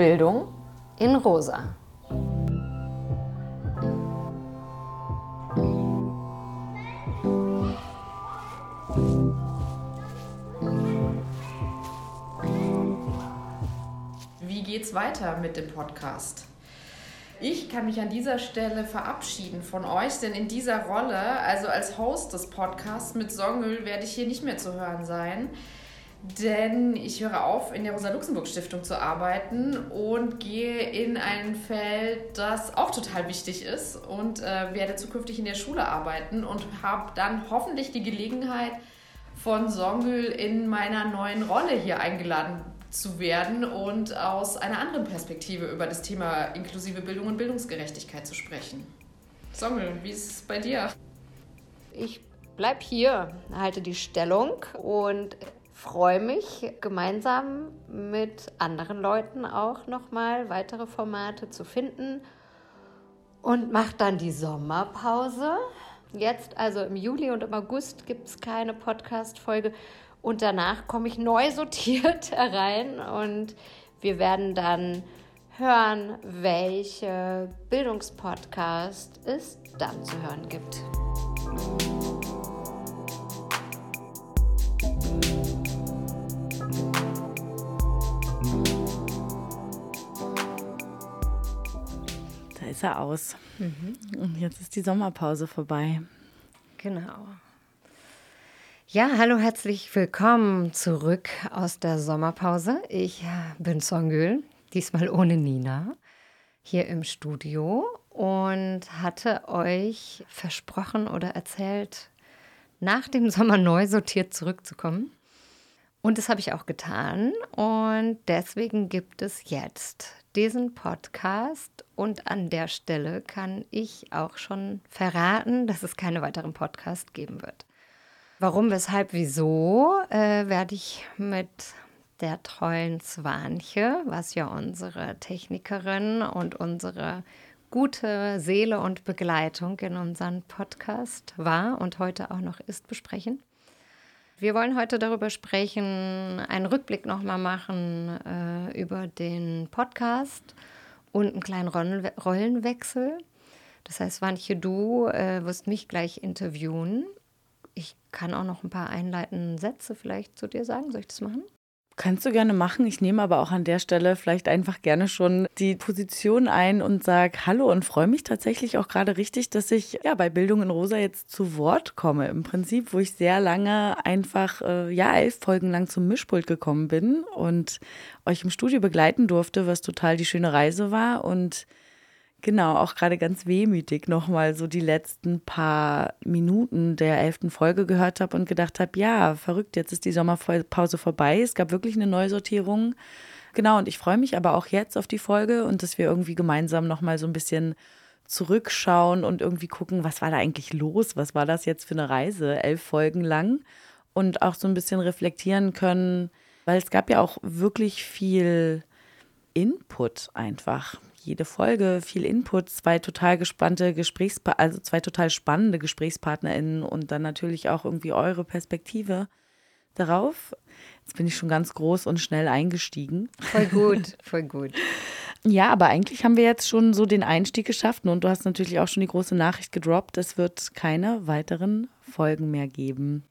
Bildung in Rosa. Wie geht's weiter mit dem Podcast? Ich kann mich an dieser Stelle verabschieden von euch, denn in dieser Rolle, also als Host des Podcasts mit Songül, werde ich hier nicht mehr zu hören sein. Denn ich höre auf, in der Rosa-Luxemburg-Stiftung zu arbeiten und gehe in ein Feld, das auch total wichtig ist und äh, werde zukünftig in der Schule arbeiten und habe dann hoffentlich die Gelegenheit, von Songül in meiner neuen Rolle hier eingeladen zu werden und aus einer anderen Perspektive über das Thema inklusive Bildung und Bildungsgerechtigkeit zu sprechen. Songel, wie ist es bei dir? Ich bleibe hier, halte die Stellung und freue mich, gemeinsam mit anderen Leuten auch nochmal weitere Formate zu finden und mache dann die Sommerpause. Jetzt, also im Juli und im August, gibt es keine Podcast-Folge. Und danach komme ich neu sortiert herein und wir werden dann hören, welche Bildungspodcast es dann zu hören gibt. Da ist er aus. Mhm. Und jetzt ist die Sommerpause vorbei. Genau. Ja, hallo, herzlich willkommen zurück aus der Sommerpause. Ich bin Songül, diesmal ohne Nina, hier im Studio und hatte euch versprochen oder erzählt, nach dem Sommer neu sortiert zurückzukommen. Und das habe ich auch getan. Und deswegen gibt es jetzt diesen Podcast. Und an der Stelle kann ich auch schon verraten, dass es keine weiteren Podcasts geben wird. Warum, weshalb, wieso, äh, werde ich mit der treuen Zwanche, was ja unsere Technikerin und unsere gute Seele und Begleitung in unserem Podcast war und heute auch noch ist, besprechen. Wir wollen heute darüber sprechen, einen Rückblick nochmal machen äh, über den Podcast und einen kleinen Rollenwechsel. Das heißt, Wanche, du äh, wirst mich gleich interviewen ich kann auch noch ein paar einleitende Sätze vielleicht zu dir sagen. Soll ich das machen? Kannst du gerne machen. Ich nehme aber auch an der Stelle vielleicht einfach gerne schon die Position ein und sage Hallo und freue mich tatsächlich auch gerade richtig, dass ich ja bei Bildung in Rosa jetzt zu Wort komme. Im Prinzip, wo ich sehr lange einfach, äh, ja, elf Folgen lang zum Mischpult gekommen bin und euch im Studio begleiten durfte, was total die schöne Reise war und Genau, auch gerade ganz wehmütig nochmal so die letzten paar Minuten der elften Folge gehört habe und gedacht habe, ja, verrückt, jetzt ist die Sommerpause vorbei. Es gab wirklich eine Neusortierung. Genau, und ich freue mich aber auch jetzt auf die Folge und dass wir irgendwie gemeinsam nochmal so ein bisschen zurückschauen und irgendwie gucken, was war da eigentlich los? Was war das jetzt für eine Reise? Elf Folgen lang. Und auch so ein bisschen reflektieren können, weil es gab ja auch wirklich viel Input einfach jede Folge viel Input, zwei total gespannte Gesprächspartner, also zwei total spannende GesprächspartnerInnen und dann natürlich auch irgendwie eure Perspektive darauf. Jetzt bin ich schon ganz groß und schnell eingestiegen. Voll gut, voll gut. Ja, aber eigentlich haben wir jetzt schon so den Einstieg geschafft und du hast natürlich auch schon die große Nachricht gedroppt, es wird keine weiteren Folgen mehr geben.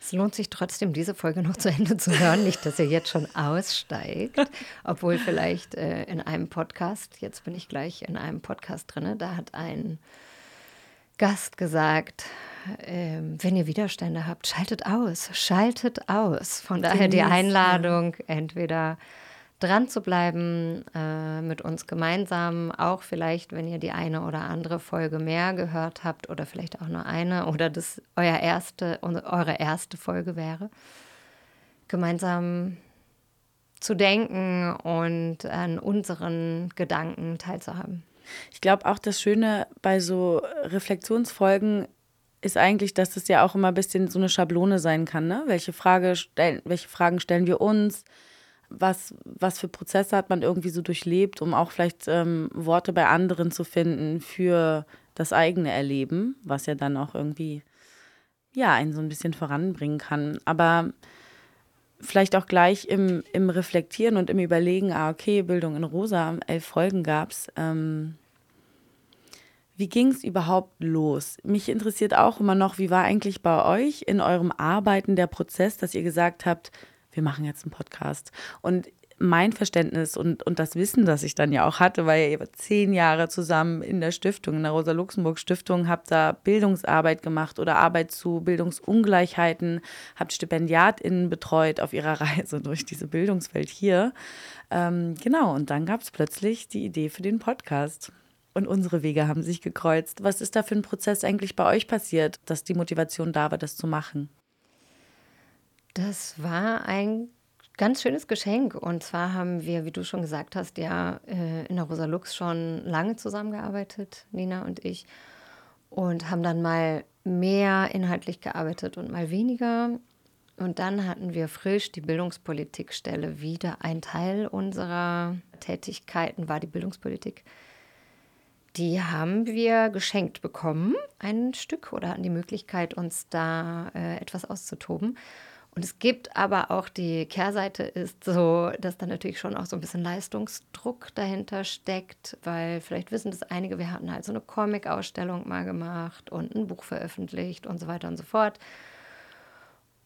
Es lohnt sich trotzdem, diese Folge noch zu Ende zu hören. Nicht, dass ihr jetzt schon aussteigt, obwohl vielleicht äh, in einem Podcast, jetzt bin ich gleich in einem Podcast drin, da hat ein Gast gesagt, äh, wenn ihr Widerstände habt, schaltet aus, schaltet aus. Von daher die Einladung, entweder dran zu bleiben, äh, mit uns gemeinsam, auch vielleicht, wenn ihr die eine oder andere Folge mehr gehört habt oder vielleicht auch nur eine oder das euer erste, eure erste Folge wäre, gemeinsam zu denken und an unseren Gedanken teilzuhaben. Ich glaube auch das Schöne bei so Reflexionsfolgen ist eigentlich, dass das ja auch immer ein bisschen so eine Schablone sein kann. Ne? Welche, Frage stell, welche Fragen stellen wir uns? Was, was für Prozesse hat man irgendwie so durchlebt, um auch vielleicht ähm, Worte bei anderen zu finden für das eigene Erleben, was ja dann auch irgendwie, ja, einen so ein bisschen voranbringen kann. Aber vielleicht auch gleich im, im Reflektieren und im Überlegen, ah, okay, Bildung in Rosa, elf Folgen gab es. Ähm, wie ging es überhaupt los? Mich interessiert auch immer noch, wie war eigentlich bei euch in eurem Arbeiten der Prozess, dass ihr gesagt habt, wir machen jetzt einen Podcast. Und mein Verständnis und, und das Wissen, das ich dann ja auch hatte, weil ihr zehn Jahre zusammen in der Stiftung, in der Rosa-Luxemburg-Stiftung, habt da Bildungsarbeit gemacht oder Arbeit zu Bildungsungleichheiten, habt StipendiatInnen betreut auf ihrer Reise durch diese Bildungswelt hier. Ähm, genau, und dann gab es plötzlich die Idee für den Podcast. Und unsere Wege haben sich gekreuzt. Was ist da für ein Prozess eigentlich bei euch passiert, dass die Motivation da war, das zu machen? Das war ein ganz schönes Geschenk. Und zwar haben wir, wie du schon gesagt hast, ja äh, in der Rosa Lux schon lange zusammengearbeitet, Nina und ich. Und haben dann mal mehr inhaltlich gearbeitet und mal weniger. Und dann hatten wir frisch die Bildungspolitikstelle wieder. Ein Teil unserer Tätigkeiten war die Bildungspolitik. Die haben wir geschenkt bekommen, ein Stück, oder hatten die Möglichkeit, uns da äh, etwas auszutoben. Und es gibt aber auch die Kehrseite ist so, dass da natürlich schon auch so ein bisschen Leistungsdruck dahinter steckt, weil vielleicht wissen das einige, wir hatten halt so eine Comic-Ausstellung mal gemacht und ein Buch veröffentlicht und so weiter und so fort.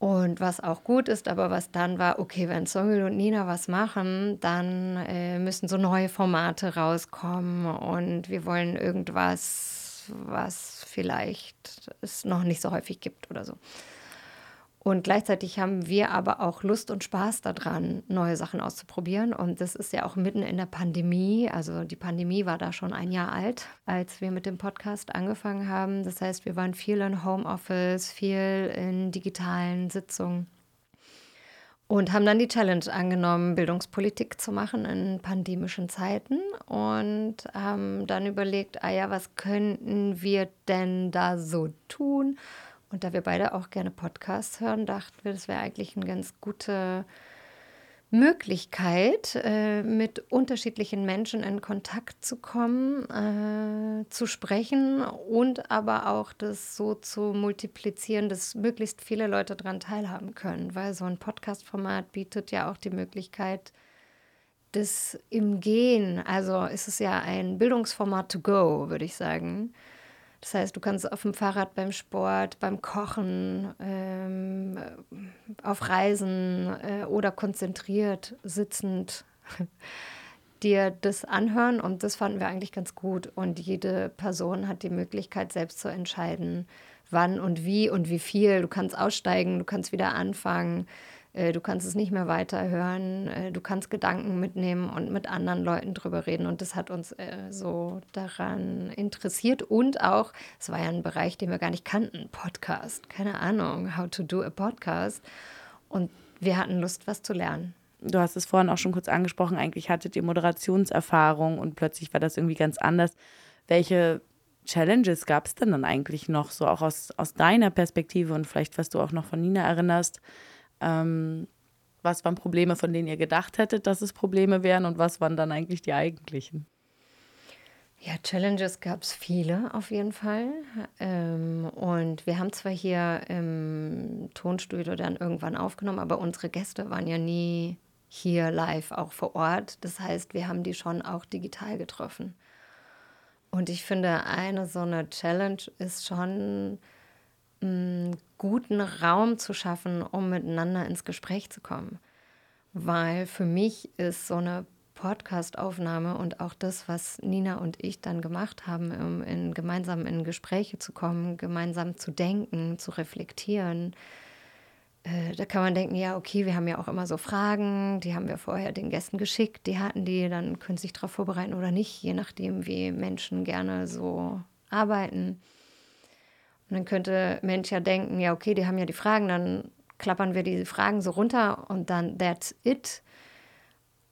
Und was auch gut ist, aber was dann war, okay, wenn Songül und Nina was machen, dann äh, müssen so neue Formate rauskommen und wir wollen irgendwas, was vielleicht es noch nicht so häufig gibt oder so. Und gleichzeitig haben wir aber auch Lust und Spaß daran, neue Sachen auszuprobieren. Und das ist ja auch mitten in der Pandemie. Also die Pandemie war da schon ein Jahr alt, als wir mit dem Podcast angefangen haben. Das heißt, wir waren viel in Homeoffice, viel in digitalen Sitzungen. Und haben dann die Challenge angenommen, Bildungspolitik zu machen in pandemischen Zeiten. Und haben dann überlegt, ah ja, was könnten wir denn da so tun? Und da wir beide auch gerne Podcasts hören, dachten wir, das wäre eigentlich eine ganz gute Möglichkeit, äh, mit unterschiedlichen Menschen in Kontakt zu kommen, äh, zu sprechen und aber auch das so zu multiplizieren, dass möglichst viele Leute daran teilhaben können, weil so ein Podcast-Format bietet ja auch die Möglichkeit, das im Gehen, also ist es ja ein Bildungsformat to go, würde ich sagen das heißt, du kannst auf dem Fahrrad beim Sport, beim Kochen, ähm, auf Reisen äh, oder konzentriert sitzend dir das anhören und das fanden wir eigentlich ganz gut. Und jede Person hat die Möglichkeit, selbst zu entscheiden, wann und wie und wie viel. Du kannst aussteigen, du kannst wieder anfangen. Äh, du kannst es nicht mehr weiterhören, äh, du kannst Gedanken mitnehmen und mit anderen Leuten drüber reden. Und das hat uns äh, so daran interessiert. Und auch, es war ja ein Bereich, den wir gar nicht kannten, Podcast. Keine Ahnung, how to do a podcast. Und wir hatten Lust, was zu lernen. Du hast es vorhin auch schon kurz angesprochen, eigentlich hattet ihr Moderationserfahrung und plötzlich war das irgendwie ganz anders. Welche Challenges gab es denn dann eigentlich noch, so auch aus, aus deiner Perspektive und vielleicht, was du auch noch von Nina erinnerst? Ähm, was waren Probleme, von denen ihr gedacht hättet, dass es Probleme wären und was waren dann eigentlich die eigentlichen? Ja, Challenges gab es viele auf jeden Fall. Ähm, und wir haben zwar hier im Tonstudio dann irgendwann aufgenommen, aber unsere Gäste waren ja nie hier live auch vor Ort. Das heißt, wir haben die schon auch digital getroffen. Und ich finde, eine so eine Challenge ist schon guten Raum zu schaffen, um miteinander ins Gespräch zu kommen. Weil für mich ist so eine Podcast-Aufnahme und auch das, was Nina und ich dann gemacht haben, um in, gemeinsam in Gespräche zu kommen, gemeinsam zu denken, zu reflektieren. Äh, da kann man denken, ja, okay, wir haben ja auch immer so Fragen, die haben wir vorher den Gästen geschickt, die hatten die, dann können sie sich darauf vorbereiten oder nicht, je nachdem, wie Menschen gerne so arbeiten. Und dann könnte Mensch ja denken, ja, okay, die haben ja die Fragen, dann klappern wir die Fragen so runter und dann that's it.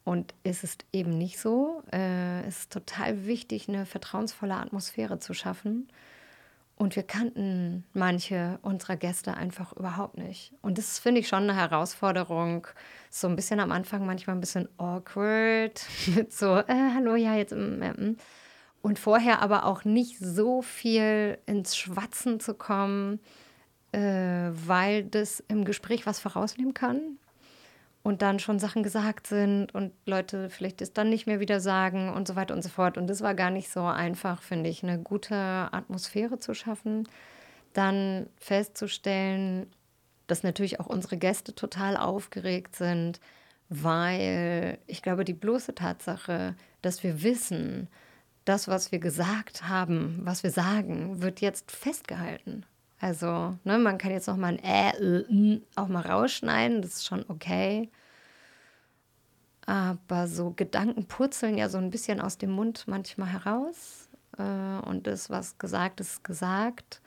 Und es ist eben nicht so. Äh, es ist total wichtig, eine vertrauensvolle Atmosphäre zu schaffen. Und wir kannten manche unserer Gäste einfach überhaupt nicht. Und das finde ich schon eine Herausforderung. So ein bisschen am Anfang manchmal ein bisschen awkward. Mit so, äh, hallo, ja, jetzt. Mm, mm, mm und vorher aber auch nicht so viel ins Schwatzen zu kommen, äh, weil das im Gespräch was vorausnehmen kann. und dann schon Sachen gesagt sind und Leute vielleicht es dann nicht mehr wieder sagen und so weiter und so fort. Und das war gar nicht so einfach, finde ich, eine gute Atmosphäre zu schaffen. Dann festzustellen, dass natürlich auch unsere Gäste total aufgeregt sind, weil ich glaube, die bloße Tatsache, dass wir wissen, das, was wir gesagt haben, was wir sagen, wird jetzt festgehalten. Also, ne, man kann jetzt noch mal ein Ä, Ö, N auch mal rausschneiden, das ist schon okay. Aber so Gedanken purzeln ja so ein bisschen aus dem Mund manchmal heraus. Äh, und das, was gesagt ist, gesagt.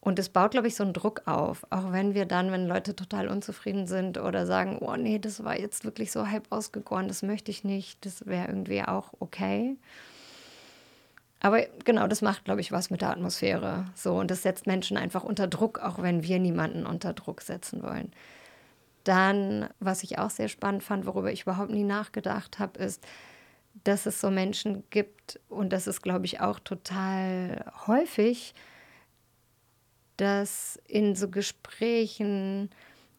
Und es baut, glaube ich, so einen Druck auf. Auch wenn wir dann, wenn Leute total unzufrieden sind oder sagen, oh nee, das war jetzt wirklich so halb ausgegoren, das möchte ich nicht, das wäre irgendwie auch okay. Aber genau, das macht, glaube ich, was mit der Atmosphäre. So, und das setzt Menschen einfach unter Druck, auch wenn wir niemanden unter Druck setzen wollen. Dann, was ich auch sehr spannend fand, worüber ich überhaupt nie nachgedacht habe, ist, dass es so Menschen gibt, und das ist, glaube ich, auch total häufig, dass in so Gesprächen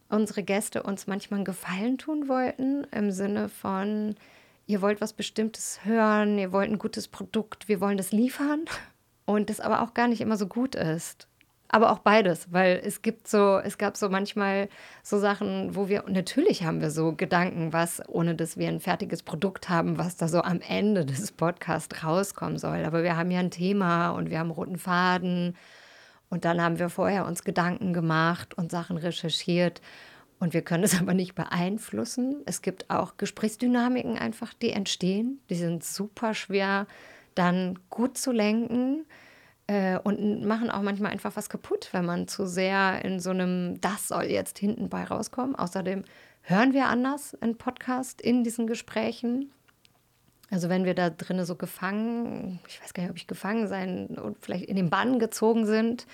unsere Gäste uns manchmal einen Gefallen tun wollten, im Sinne von, ihr wollt was Bestimmtes hören, ihr wollt ein gutes Produkt, wir wollen das liefern und das aber auch gar nicht immer so gut ist. Aber auch beides, weil es gibt so, es gab so manchmal so Sachen, wo wir, natürlich haben wir so Gedanken, was, ohne dass wir ein fertiges Produkt haben, was da so am Ende des Podcasts rauskommen soll. Aber wir haben ja ein Thema und wir haben roten Faden. Und dann haben wir vorher uns Gedanken gemacht und Sachen recherchiert. Und wir können es aber nicht beeinflussen. Es gibt auch Gesprächsdynamiken einfach, die entstehen. Die sind super schwer dann gut zu lenken äh, und machen auch manchmal einfach was kaputt, wenn man zu sehr in so einem, das soll jetzt hinten bei rauskommen. Außerdem hören wir anders in Podcast in diesen Gesprächen. Also wenn wir da drinnen so gefangen, ich weiß gar nicht, ob ich gefangen sein und vielleicht in den Bann gezogen sind,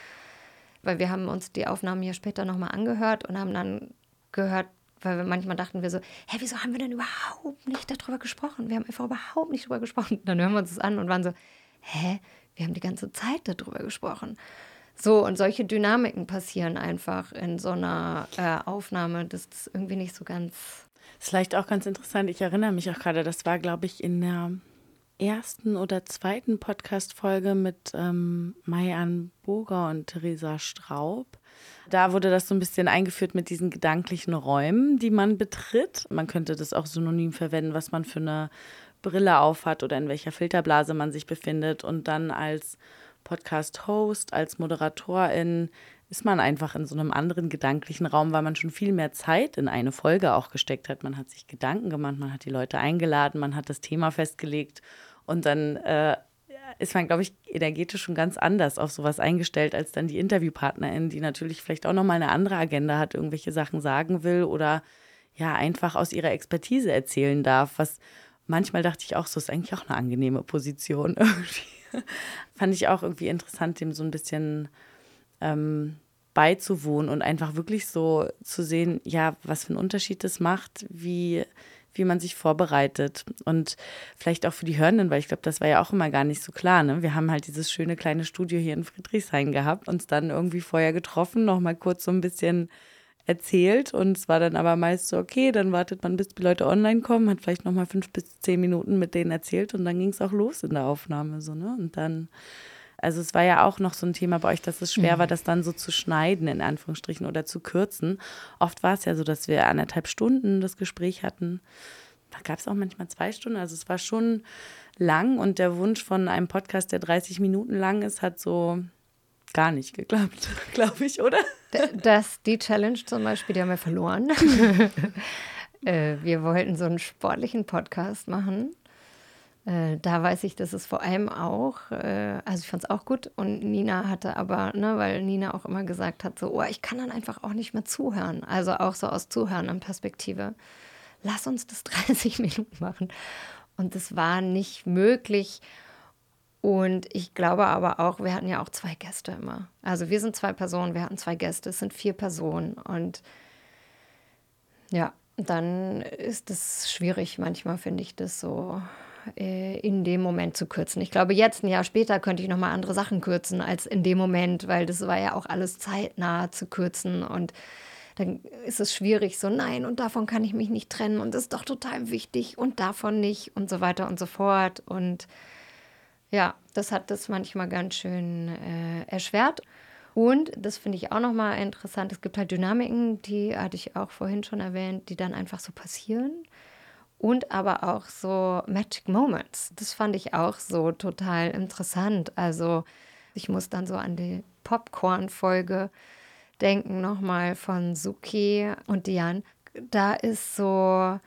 weil wir haben uns die Aufnahmen hier später nochmal angehört und haben dann gehört, weil wir manchmal dachten wir so, hä, wieso haben wir denn überhaupt nicht darüber gesprochen? Wir haben einfach überhaupt nicht darüber gesprochen. Dann hören wir uns das an und waren so, hä, wir haben die ganze Zeit darüber gesprochen. So, und solche Dynamiken passieren einfach in so einer äh, Aufnahme. Das ist irgendwie nicht so ganz. Das ist vielleicht auch ganz interessant. Ich erinnere mich auch gerade, das war, glaube ich, in der ersten oder zweiten Podcast-Folge mit ähm, Mayan Boger und Theresa Straub. Da wurde das so ein bisschen eingeführt mit diesen gedanklichen Räumen, die man betritt. Man könnte das auch synonym verwenden, was man für eine Brille aufhat oder in welcher Filterblase man sich befindet. Und dann als Podcast-Host, als Moderatorin ist man einfach in so einem anderen gedanklichen Raum, weil man schon viel mehr Zeit in eine Folge auch gesteckt hat. Man hat sich Gedanken gemacht, man hat die Leute eingeladen, man hat das Thema festgelegt und dann äh, ist man, glaube ich, energetisch schon ganz anders auf sowas eingestellt als dann die Interviewpartnerin, die natürlich vielleicht auch nochmal eine andere Agenda hat, irgendwelche Sachen sagen will oder ja einfach aus ihrer Expertise erzählen darf, was manchmal dachte ich auch, so ist eigentlich auch eine angenehme Position irgendwie. Fand ich auch irgendwie interessant, dem so ein bisschen ähm, beizuwohnen und einfach wirklich so zu sehen, ja, was für einen Unterschied das macht, wie, wie man sich vorbereitet. Und vielleicht auch für die Hörenden, weil ich glaube, das war ja auch immer gar nicht so klar. Ne? Wir haben halt dieses schöne kleine Studio hier in Friedrichshain gehabt, uns dann irgendwie vorher getroffen, nochmal kurz so ein bisschen erzählt und es war dann aber meist so, okay, dann wartet man, bis die Leute online kommen, hat vielleicht nochmal fünf bis zehn Minuten mit denen erzählt und dann ging es auch los in der Aufnahme so, ne? Und dann, also es war ja auch noch so ein Thema bei euch, dass es schwer mhm. war, das dann so zu schneiden, in Anführungsstrichen, oder zu kürzen. Oft war es ja so, dass wir anderthalb Stunden das Gespräch hatten. Da gab es auch manchmal zwei Stunden. Also es war schon lang und der Wunsch von einem Podcast, der 30 Minuten lang ist, hat so gar nicht geklappt, glaube ich, oder? Das, die Challenge zum Beispiel, die haben wir verloren. äh, wir wollten so einen sportlichen Podcast machen. Äh, da weiß ich, dass es vor allem auch, äh, also ich fand es auch gut und Nina hatte aber, ne, weil Nina auch immer gesagt hat, so, oh, ich kann dann einfach auch nicht mehr zuhören. Also auch so aus Zuhören an Perspektive. Lass uns das 30 Minuten machen. Und es war nicht möglich. Und ich glaube aber auch, wir hatten ja auch zwei Gäste immer. Also wir sind zwei Personen, wir hatten zwei Gäste, es sind vier Personen. Und ja, dann ist es schwierig manchmal, finde ich, das so äh, in dem Moment zu kürzen. Ich glaube, jetzt, ein Jahr später, könnte ich nochmal andere Sachen kürzen als in dem Moment, weil das war ja auch alles zeitnah zu kürzen. Und dann ist es schwierig, so nein, und davon kann ich mich nicht trennen und das ist doch total wichtig und davon nicht und so weiter und so fort. Und ja, das hat das manchmal ganz schön äh, erschwert. Und das finde ich auch nochmal interessant. Es gibt halt Dynamiken, die hatte ich auch vorhin schon erwähnt, die dann einfach so passieren. Und aber auch so Magic Moments. Das fand ich auch so total interessant. Also ich muss dann so an die Popcorn-Folge denken, nochmal von Suki und Diane. Da ist so,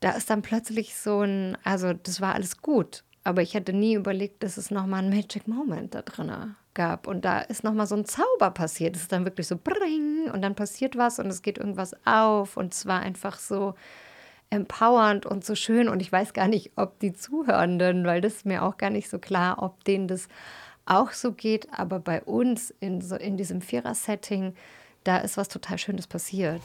da ist dann plötzlich so ein, also das war alles gut. Aber ich hätte nie überlegt, dass es nochmal ein Magic Moment da drin gab. Und da ist nochmal so ein Zauber passiert. Es ist dann wirklich so bring und dann passiert was und es geht irgendwas auf. Und es war einfach so empowernd und so schön. Und ich weiß gar nicht, ob die Zuhörenden, weil das ist mir auch gar nicht so klar, ob denen das auch so geht. Aber bei uns in, so, in diesem Vierer-Setting, da ist was total Schönes passiert.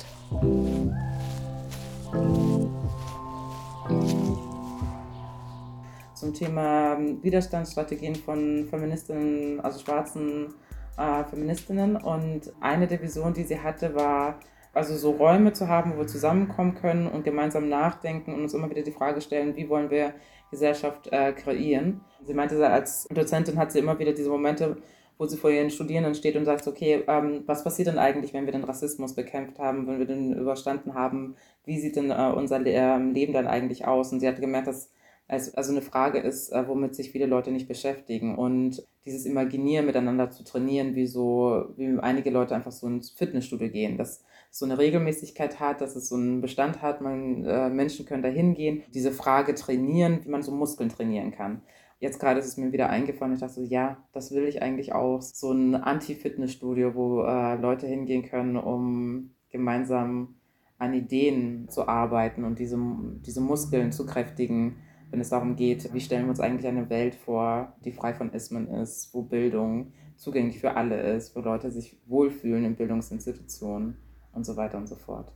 zum Thema ähm, Widerstandsstrategien von Feministinnen, also schwarzen äh, Feministinnen. Und eine der Visionen, die sie hatte, war, also so Räume zu haben, wo wir zusammenkommen können und gemeinsam nachdenken und uns immer wieder die Frage stellen, wie wollen wir Gesellschaft äh, kreieren. Sie meinte, als Dozentin hat sie immer wieder diese Momente, wo sie vor ihren Studierenden steht und sagt, okay, ähm, was passiert denn eigentlich, wenn wir den Rassismus bekämpft haben, wenn wir den überstanden haben, wie sieht denn äh, unser Le äh, Leben dann eigentlich aus? Und sie hat gemerkt, dass also, also eine Frage ist, äh, womit sich viele Leute nicht beschäftigen. Und dieses Imaginieren miteinander zu trainieren, wie so, wie einige Leute einfach so ins Fitnessstudio gehen, dass es so eine Regelmäßigkeit hat, dass es so einen Bestand hat, man, äh, Menschen können da hingehen, diese Frage trainieren, wie man so Muskeln trainieren kann. Jetzt gerade ist es mir wieder eingefallen, ich dachte so, ja, das will ich eigentlich auch. So ein Anti-Fitnessstudio, wo äh, Leute hingehen können, um gemeinsam an Ideen zu arbeiten und diese, diese Muskeln zu kräftigen wenn es darum geht, wie stellen wir uns eigentlich eine Welt vor, die frei von Ismen ist, wo Bildung zugänglich für alle ist, wo Leute sich wohlfühlen in Bildungsinstitutionen und so weiter und so fort.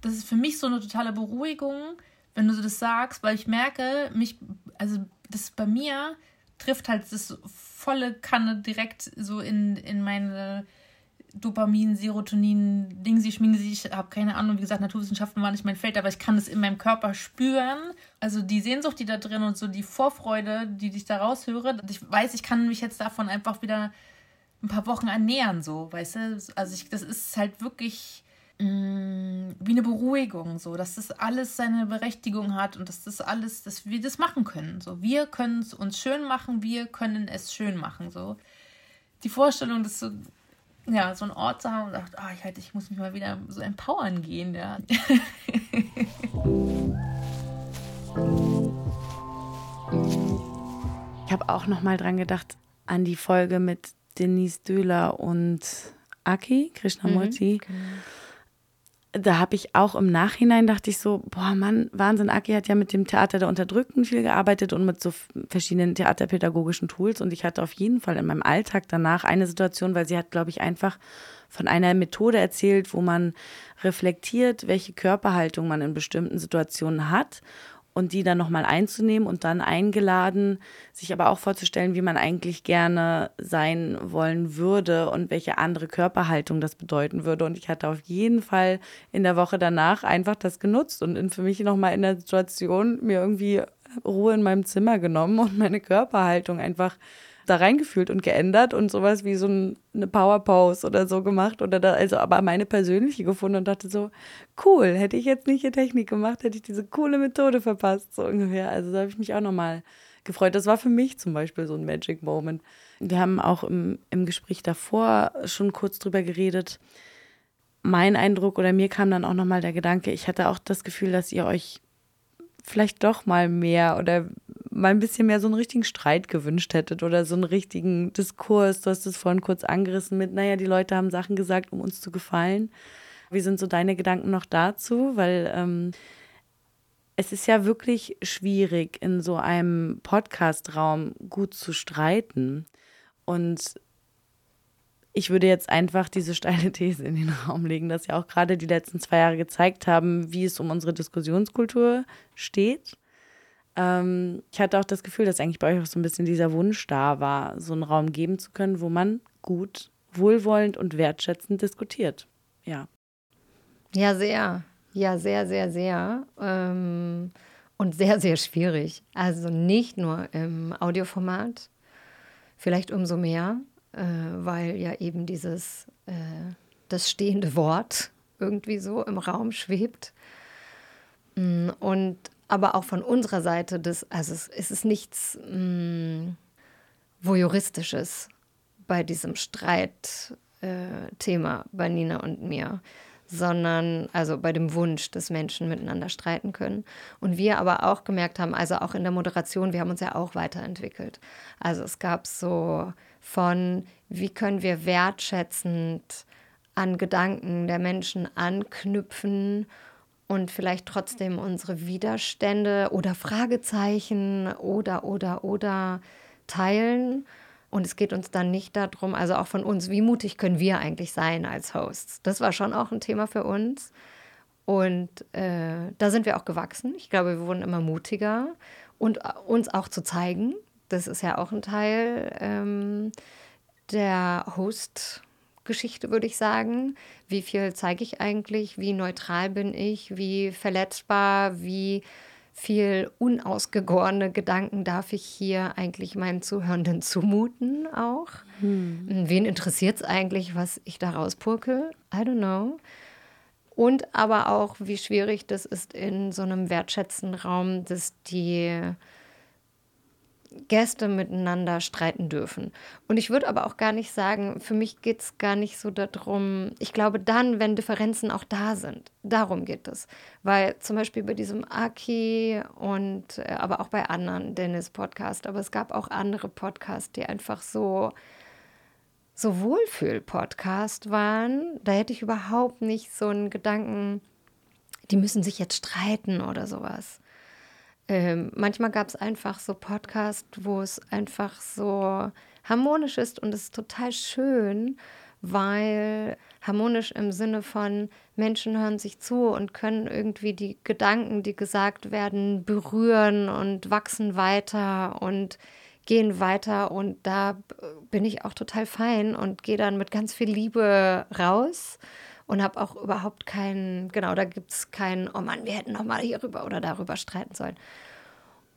Das ist für mich so eine totale Beruhigung, wenn du das sagst, weil ich merke, mich, also das bei mir trifft halt das volle Kanne direkt so in, in meine Dopamin, Serotonin, Dingsi, Schmingsi, ich habe keine Ahnung, wie gesagt, Naturwissenschaften war nicht mein Feld, aber ich kann es in meinem Körper spüren. Also die Sehnsucht, die da drin und so die Vorfreude, die ich da raushöre. Ich weiß, ich kann mich jetzt davon einfach wieder ein paar Wochen ernähren, so, weißt du? Also ich, das ist halt wirklich mh, mm, wie eine Beruhigung, so, dass das alles seine Berechtigung hat und dass das alles, dass wir das machen können. So, wir können es uns schön machen, wir können es schön machen, so. Die Vorstellung, dass so ja, so einen Ort zu haben und sagt, oh, ich, halt, ich muss mich mal wieder so empowern gehen, ja. ich habe auch noch mal dran gedacht an die Folge mit Denise Döhler und Aki, Krishnamurti. Mhm, genau. Da habe ich auch im Nachhinein dachte ich so, boah Mann, Wahnsinn, Aki hat ja mit dem Theater der Unterdrückten viel gearbeitet und mit so verschiedenen theaterpädagogischen Tools. Und ich hatte auf jeden Fall in meinem Alltag danach eine Situation, weil sie hat, glaube ich, einfach von einer Methode erzählt, wo man reflektiert, welche Körperhaltung man in bestimmten Situationen hat und die dann nochmal einzunehmen und dann eingeladen, sich aber auch vorzustellen, wie man eigentlich gerne sein wollen würde und welche andere Körperhaltung das bedeuten würde. Und ich hatte auf jeden Fall in der Woche danach einfach das genutzt und für mich nochmal in der Situation mir irgendwie Ruhe in meinem Zimmer genommen und meine Körperhaltung einfach da reingefühlt und geändert und sowas wie so eine Power Pose oder so gemacht oder da, also aber meine persönliche gefunden und dachte so, cool, hätte ich jetzt nicht die Technik gemacht, hätte ich diese coole Methode verpasst, so ungefähr. Also da habe ich mich auch nochmal gefreut. Das war für mich zum Beispiel so ein Magic Moment. Wir haben auch im, im Gespräch davor schon kurz drüber geredet. Mein Eindruck oder mir kam dann auch nochmal der Gedanke, ich hatte auch das Gefühl, dass ihr euch vielleicht doch mal mehr oder mal ein bisschen mehr so einen richtigen Streit gewünscht hättet oder so einen richtigen Diskurs. Du hast es vorhin kurz angerissen mit, naja, die Leute haben Sachen gesagt, um uns zu gefallen. Wie sind so deine Gedanken noch dazu? Weil ähm, es ist ja wirklich schwierig, in so einem Podcast-Raum gut zu streiten. Und ich würde jetzt einfach diese steile These in den Raum legen, dass ja auch gerade die letzten zwei Jahre gezeigt haben, wie es um unsere Diskussionskultur steht. Ähm, ich hatte auch das Gefühl, dass eigentlich bei euch auch so ein bisschen dieser Wunsch da war, so einen Raum geben zu können, wo man gut, wohlwollend und wertschätzend diskutiert. Ja. Ja, sehr. Ja, sehr, sehr, sehr. Ähm, und sehr, sehr schwierig. Also nicht nur im Audioformat, vielleicht umso mehr, äh, weil ja eben dieses, äh, das stehende Wort irgendwie so im Raum schwebt. Mm, und aber auch von unserer Seite, das, also es, es ist nichts mh, mm, Voyeuristisches bei diesem Streitthema äh, bei Nina und mir sondern also bei dem Wunsch, dass Menschen miteinander streiten können. Und wir aber auch gemerkt haben, also auch in der Moderation, wir haben uns ja auch weiterentwickelt. Also es gab so von, wie können wir wertschätzend an Gedanken der Menschen anknüpfen und vielleicht trotzdem unsere Widerstände oder Fragezeichen oder oder oder teilen und es geht uns dann nicht darum, also auch von uns, wie mutig können wir eigentlich sein als Hosts. Das war schon auch ein Thema für uns. Und äh, da sind wir auch gewachsen. Ich glaube, wir wurden immer mutiger und äh, uns auch zu zeigen. Das ist ja auch ein Teil ähm, der Host-Geschichte, würde ich sagen. Wie viel zeige ich eigentlich? Wie neutral bin ich? Wie verletzbar? Wie viel unausgegorene Gedanken darf ich hier eigentlich meinen Zuhörenden zumuten auch? Hm. Wen interessiert es eigentlich, was ich da rauspurke? I don't know. Und aber auch, wie schwierig das ist in so einem wertschätzenden Raum, dass die Gäste miteinander streiten dürfen. Und ich würde aber auch gar nicht sagen, für mich geht es gar nicht so darum, ich glaube dann, wenn Differenzen auch da sind, darum geht es. Weil zum Beispiel bei diesem Aki und äh, aber auch bei anderen Dennis-Podcast, aber es gab auch andere Podcasts, die einfach so, so Wohlfühl-Podcast waren. Da hätte ich überhaupt nicht so einen Gedanken, die müssen sich jetzt streiten oder sowas. Ähm, manchmal gab es einfach so Podcasts, wo es einfach so harmonisch ist und es ist total schön, weil harmonisch im Sinne von Menschen hören sich zu und können irgendwie die Gedanken, die gesagt werden, berühren und wachsen weiter und gehen weiter. Und da bin ich auch total fein und gehe dann mit ganz viel Liebe raus und habe auch überhaupt keinen, genau, da gibt es keinen, oh Mann, wir hätten noch mal hierüber oder darüber streiten sollen.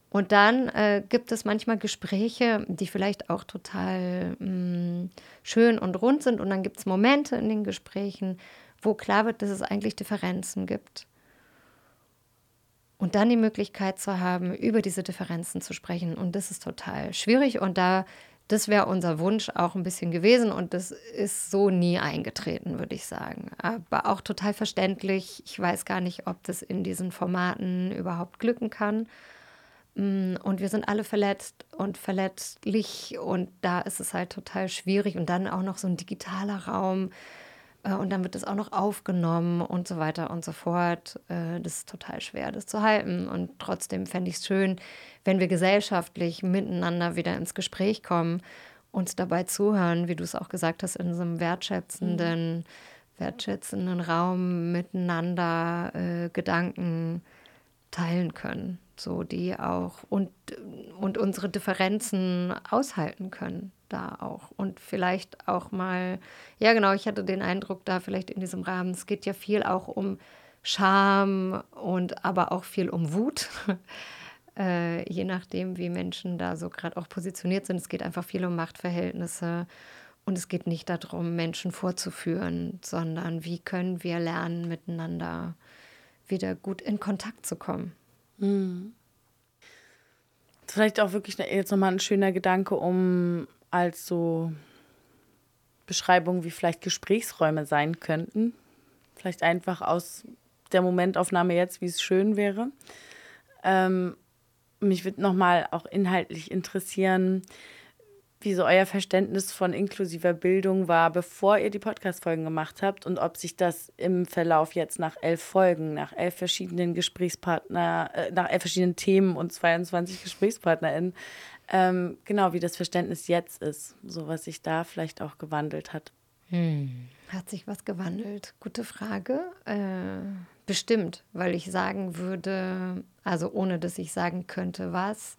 Und dann äh, gibt es manchmal Gespräche, die vielleicht auch total mh, mm, schön und rund sind. Und dann gibt es Momente in den Gesprächen, wo klar wird, dass es eigentlich Differenzen gibt. Und dann die Möglichkeit zu haben, über diese Differenzen zu sprechen. Und das ist total schwierig. Und da das wäre unser Wunsch auch ein bisschen gewesen und das ist so nie eingetreten, würde ich sagen. Aber auch total verständlich. Ich weiß gar nicht, ob das in diesen Formaten überhaupt glücken kann. Mm, und wir sind alle verletzt und verletzlich und da ist es halt total schwierig und dann auch noch so ein digitaler Raum und dann wird das auch noch aufgenommen und so weiter und so fort. Äh, das ist total schwer, das zu halten. Und trotzdem fände ich es schön, wenn wir gesellschaftlich miteinander wieder ins Gespräch kommen, uns dabei zuhören, wie du es auch gesagt hast, in so einem wertschätzenden, mhm. wertschätzenden Raum miteinander äh, Gedanken teilen können, so die auch und, und unsere Differenzen aushalten können da auch. Und vielleicht auch mal, ja genau, ich hatte den Eindruck da vielleicht in diesem Rahmen, es geht ja viel auch um Scham und aber auch viel um Wut. äh, je nachdem, wie Menschen da so gerade auch positioniert sind. Es geht einfach viel um Machtverhältnisse. Und es geht nicht darum, Menschen vorzuführen, sondern wie können wir lernen, miteinander wieder gut in Kontakt zu kommen. Mhm. Vielleicht auch wirklich jetzt nochmal ein schöner Gedanke, um als so Beschreibung, wie vielleicht Gesprächsräume sein könnten. Vielleicht einfach aus der Momentaufnahme jetzt, wie es schön wäre. Ähm, mich würde nochmal auch inhaltlich interessieren, wie so euer Verständnis von inklusiver Bildung war, bevor ihr die Podcast-Folgen gemacht habt und ob sich das im Verlauf jetzt nach elf Folgen, nach elf verschiedenen Gesprächspartner, äh, nach elf verschiedenen Themen und 22 GesprächspartnerInnen ähm, genau, wie das Verständnis jetzt ist, so was sich da vielleicht auch gewandelt hat. Hm. Hat sich was gewandelt? Gute Frage. Äh, bestimmt, weil ich sagen würde, also ohne dass ich sagen könnte, was,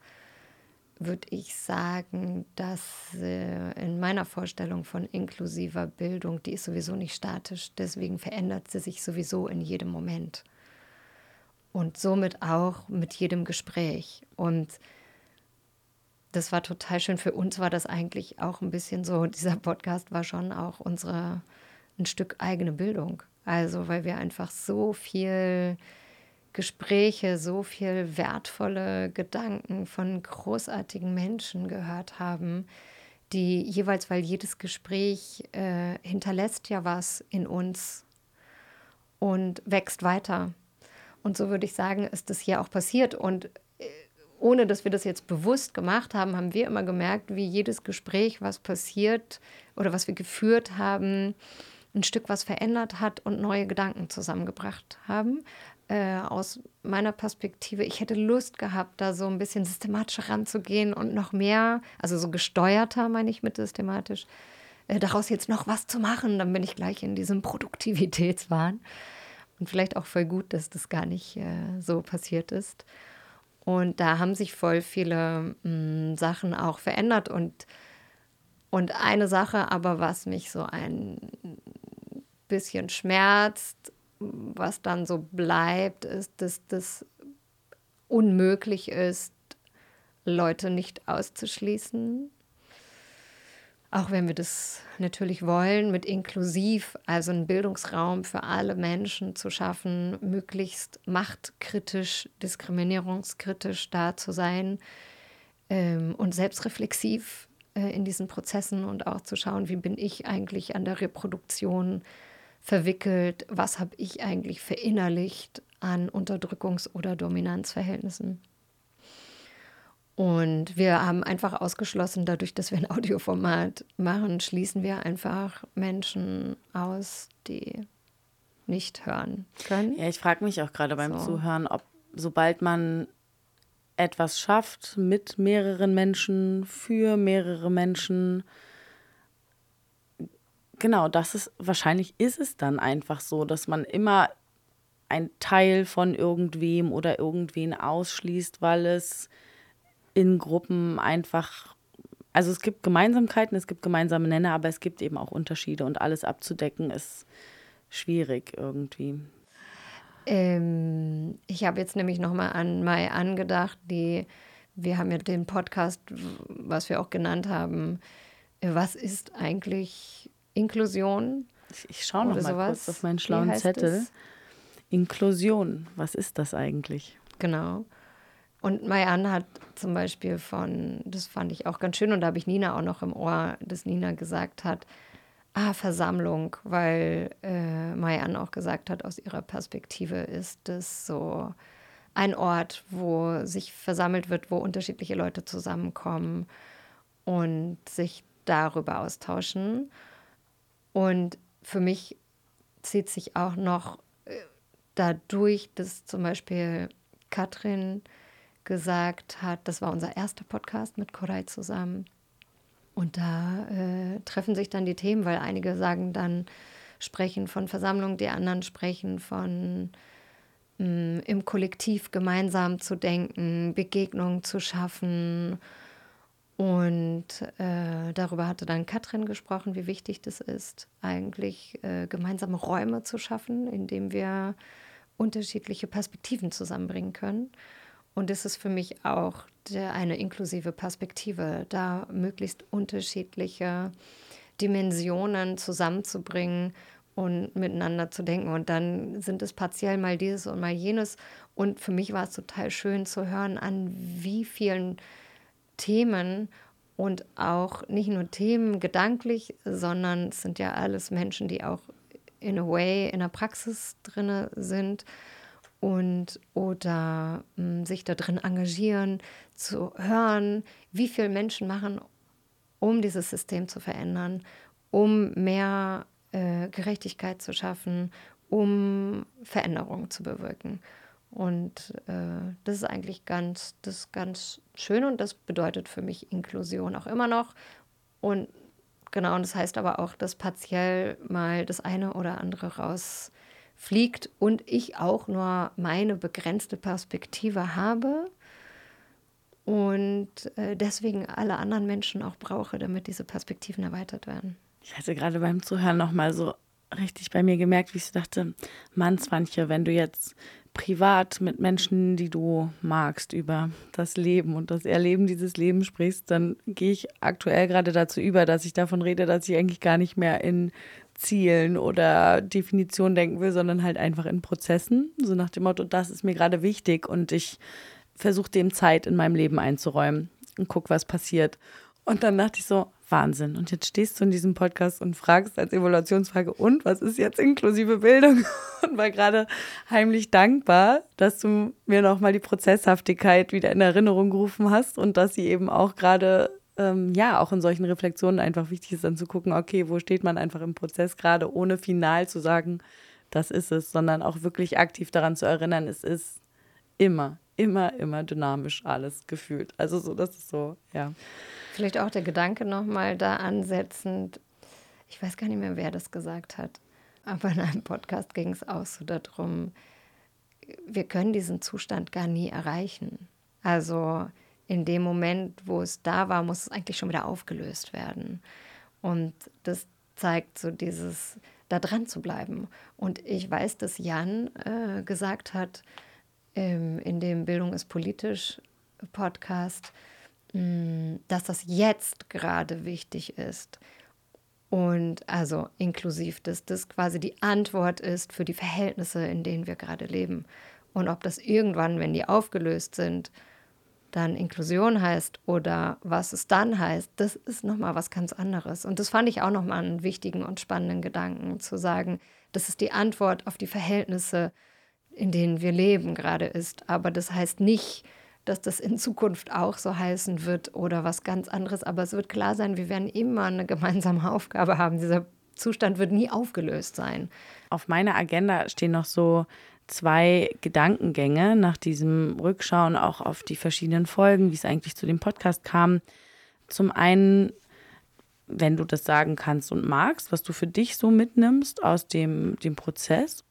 würde ich sagen, dass äh, in meiner Vorstellung von inklusiver Bildung, die ist sowieso nicht statisch, deswegen verändert sie sich sowieso in jedem Moment. Und somit auch mit jedem Gespräch. Und das war total schön. Für uns war das eigentlich auch ein bisschen so, dieser Podcast war schon auch unsere, ein Stück eigene Bildung. Also, weil wir einfach so viel Gespräche, so viel wertvolle Gedanken von großartigen Menschen gehört haben, die jeweils, weil jedes Gespräch äh, hinterlässt ja was in uns und wächst weiter. Und so würde ich sagen, ist das hier auch passiert. Und äh, ohne dass wir das jetzt bewusst gemacht haben, haben wir immer gemerkt, wie jedes Gespräch, was passiert oder was wir geführt haben, ein Stück was verändert hat und neue Gedanken zusammengebracht haben äh, aus meiner Perspektive, ich hätte Lust gehabt, da so ein bisschen systematischer ranzugehen und noch mehr, also so gesteuerter, meine ich mit systematisch, äh, daraus jetzt noch was zu machen. Dann bin ich gleich in diesem Produktivitätswahn. Und vielleicht auch voll gut, dass das gar nicht äh, so passiert ist. Und da haben sich voll viele mh, mm, Sachen auch verändert. Und, und eine Sache aber, was mich so ein bisschen schmerzt, was dann so bleibt, ist, dass das unmöglich ist, Leute nicht auszuschließen. Auch wenn wir das natürlich wollen, mit inklusiv, also einen Bildungsraum für alle Menschen zu schaffen, möglichst machtkritisch, diskriminierungskritisch da zu sein ähm, und selbstreflexiv äh, in diesen Prozessen und auch zu schauen, wie bin ich eigentlich an der Reproduktion verwickelt, was habe ich eigentlich verinnerlicht an Unterdrückungs- oder Dominanzverhältnissen. Und wir haben einfach ausgeschlossen, dadurch, dass wir ein Audioformat machen, schließen wir einfach Menschen aus, die nicht hören können. Ja, ich frage mich auch gerade beim so. Zuhören, ob sobald man etwas schafft mit mehreren Menschen, für mehrere Menschen, genau, das ist, wahrscheinlich ist es dann einfach so, dass man immer ein Teil von irgendwem oder irgendwen ausschließt, weil es in Gruppen einfach, also es gibt Gemeinsamkeiten, es gibt gemeinsame Nenner, aber es gibt eben auch Unterschiede und alles abzudecken ist schwierig irgendwie. Ähm, ich habe jetzt nämlich nochmal an Mai angedacht, die, wir haben ja den Podcast, was wir auch genannt haben, was ist eigentlich Inklusion. Ich, ich schaue noch mal sowas. kurz auf meinen schlauen Zettel. Es? Inklusion, was ist das eigentlich? Genau. Und Mayan hat zum Beispiel von, das fand ich auch ganz schön, und da habe ich Nina auch noch im Ohr, dass Nina gesagt hat, ah, Versammlung, weil äh, Mayan auch gesagt hat, aus ihrer Perspektive ist das so ein Ort, wo sich versammelt wird, wo unterschiedliche Leute zusammenkommen und sich darüber austauschen. Und für mich zieht sich auch noch äh, dadurch, dass zum Beispiel Katrin gesagt hat, das war unser erster Podcast mit Koray zusammen. Und da äh, treffen sich dann die Themen, weil einige sagen dann, sprechen von Versammlung, die anderen sprechen von mh, mm, im Kollektiv gemeinsam zu denken, Begegnungen zu schaffen und äh, darüber hatte dann Katrin gesprochen, wie wichtig das ist, eigentlich äh, gemeinsame Räume zu schaffen, in denen wir unterschiedliche Perspektiven zusammenbringen können. Und das ist für mich auch der, eine inklusive Perspektive, da möglichst unterschiedliche Dimensionen zusammenzubringen und miteinander zu denken. Und dann sind es partiell mal dieses und mal jenes. Und für mich war es total schön zu hören, an wie vielen Themen und auch nicht nur Themen gedanklich, sondern es sind ja alles Menschen, die auch in a way in der Praxis drin sind und oder mh, hm, sich da drin engagieren, zu hören, wie viele Menschen machen, um dieses System zu verändern, um mehr äh, Gerechtigkeit zu schaffen, um Veränderungen zu bewirken. Und äh, das ist eigentlich ganz, das ist ganz schön und das bedeutet für mich Inklusion auch immer noch. Und genau, und das heißt aber auch, dass partiell mal das eine oder andere rausfliegt und ich auch nur meine begrenzte Perspektive habe. und äh, deswegen alle anderen Menschen auch brauche, damit diese Perspektiven erweitert werden. Ich hatte gerade beim Zuhören nochmal so richtig bei mir gemerkt, wie ich dachte, Mann, Swantje, wenn du jetzt privat mit Menschen, die du magst, über das Leben und das Erleben dieses Lebens sprichst, dann gehe ich aktuell gerade dazu über, dass ich davon rede, dass ich eigentlich gar nicht mehr in Zielen oder Definitionen denken will, sondern halt einfach in Prozessen. So nach dem Motto, das ist mir gerade wichtig und ich versuche dem Zeit in meinem Leben einzuräumen und guck, was passiert. Und dann dachte ich so, Wahnsinn. Und jetzt stehst du in diesem Podcast und fragst als Evaluationsfrage, und was ist jetzt inklusive Bildung? Und war gerade heimlich dankbar, dass du mir nochmal die Prozesshaftigkeit wieder in Erinnerung gerufen hast und dass sie eben auch gerade, ähm, ja, auch in solchen Reflexionen einfach wichtig ist, dann zu gucken, okay, wo steht man einfach im Prozess gerade, ohne final zu sagen, das ist es, sondern auch wirklich aktiv daran zu erinnern, es ist immer, immer, immer dynamisch alles gefühlt. Also so, das ist so, ja. Vielleicht auch der Gedanke nochmal da ansetzend, ich weiß gar nicht mehr, wer das gesagt hat, aber in einem Podcast ging es auch so darum, wir können diesen Zustand gar nie erreichen. Also in dem Moment, wo es da war, muss es eigentlich schon wieder aufgelöst werden. Und das zeigt so dieses, da dran zu bleiben. Und ich weiß, dass Jan äh, gesagt hat, in dem Bildung ist politisch Podcast, Mm, dass das jetzt gerade wichtig ist. Und also inklusiv, dass das quasi die Antwort ist für die Verhältnisse, in denen wir gerade leben. Und ob das irgendwann, wenn die aufgelöst sind, dann Inklusion heißt oder was es dann heißt, das ist nochmal was ganz anderes. Und das fand ich auch nochmal einen wichtigen und spannenden Gedanken, zu sagen, das ist die Antwort auf die Verhältnisse, in denen wir leben gerade ist. Aber das heißt nicht, dass das in Zukunft auch so heißen wird oder was ganz anderes. Aber es wird klar sein, wir werden immer eine gemeinsame Aufgabe haben. Dieser Zustand wird nie aufgelöst sein. Auf meiner Agenda stehen noch so zwei Gedankengänge nach diesem Rückschauen auch auf die verschiedenen Folgen, wie es eigentlich zu dem Podcast kam. Zum einen, wenn du das sagen kannst und magst, was du für dich so mitnimmst aus dem, dem Prozess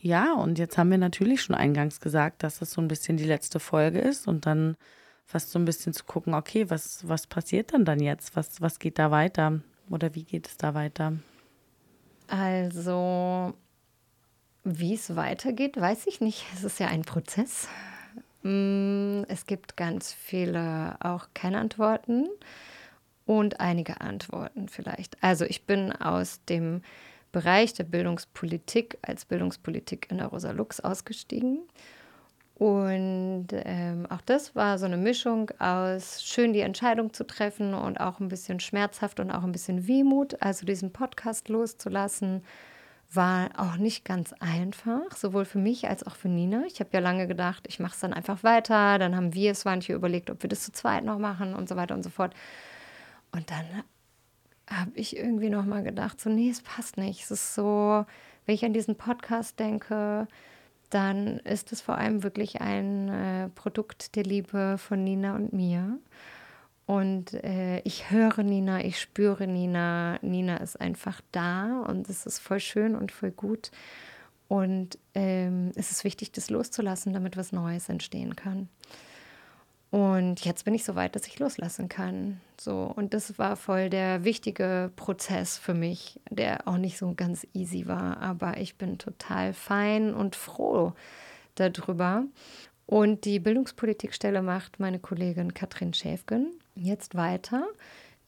ja, und jetzt haben wir natürlich schon eingangs gesagt, dass das so ein bisschen die letzte Folge ist und dann fast so ein bisschen zu gucken, okay, was, was passiert dann dann jetzt? Was, was geht da weiter? Oder wie geht es da weiter? Also, wie es weitergeht, weiß ich nicht. Es ist ja ein Prozess. Mm, es gibt ganz viele auch keine Antworten und einige Antworten vielleicht. Also ich bin aus dem Bereich der Bildungspolitik als Bildungspolitik in der Rosa Lux ausgestiegen. Und ähm, auch das war so eine Mischung aus schön die Entscheidung zu treffen und auch ein bisschen schmerzhaft und auch ein bisschen Wehmut. Also diesen Podcast loszulassen, war auch nicht ganz einfach, sowohl für mich als auch für Nina. Ich habe ja lange gedacht, ich mache es dann einfach weiter. Dann haben wir es manche überlegt, ob wir das zu zweit noch machen und so weiter und so fort. Und dann habe ich irgendwie noch mal gedacht, so nee, es passt nicht. Es ist so, wenn ich an diesen Podcast denke, dann ist es vor allem wirklich ein äh, Produkt der Liebe von Nina und mir. Und äh, ich höre Nina, ich spüre Nina. Nina ist einfach da und es ist voll schön und voll gut. Und ähm, es ist wichtig, das loszulassen, damit was Neues entstehen kann. Und jetzt bin ich so weit, dass ich loslassen kann. So, und das war voll der wichtige Prozess für mich, der auch nicht so ganz easy war. Aber ich bin total fein und froh darüber. Und die Bildungspolitikstelle macht meine Kollegin Katrin Schäfgen jetzt weiter.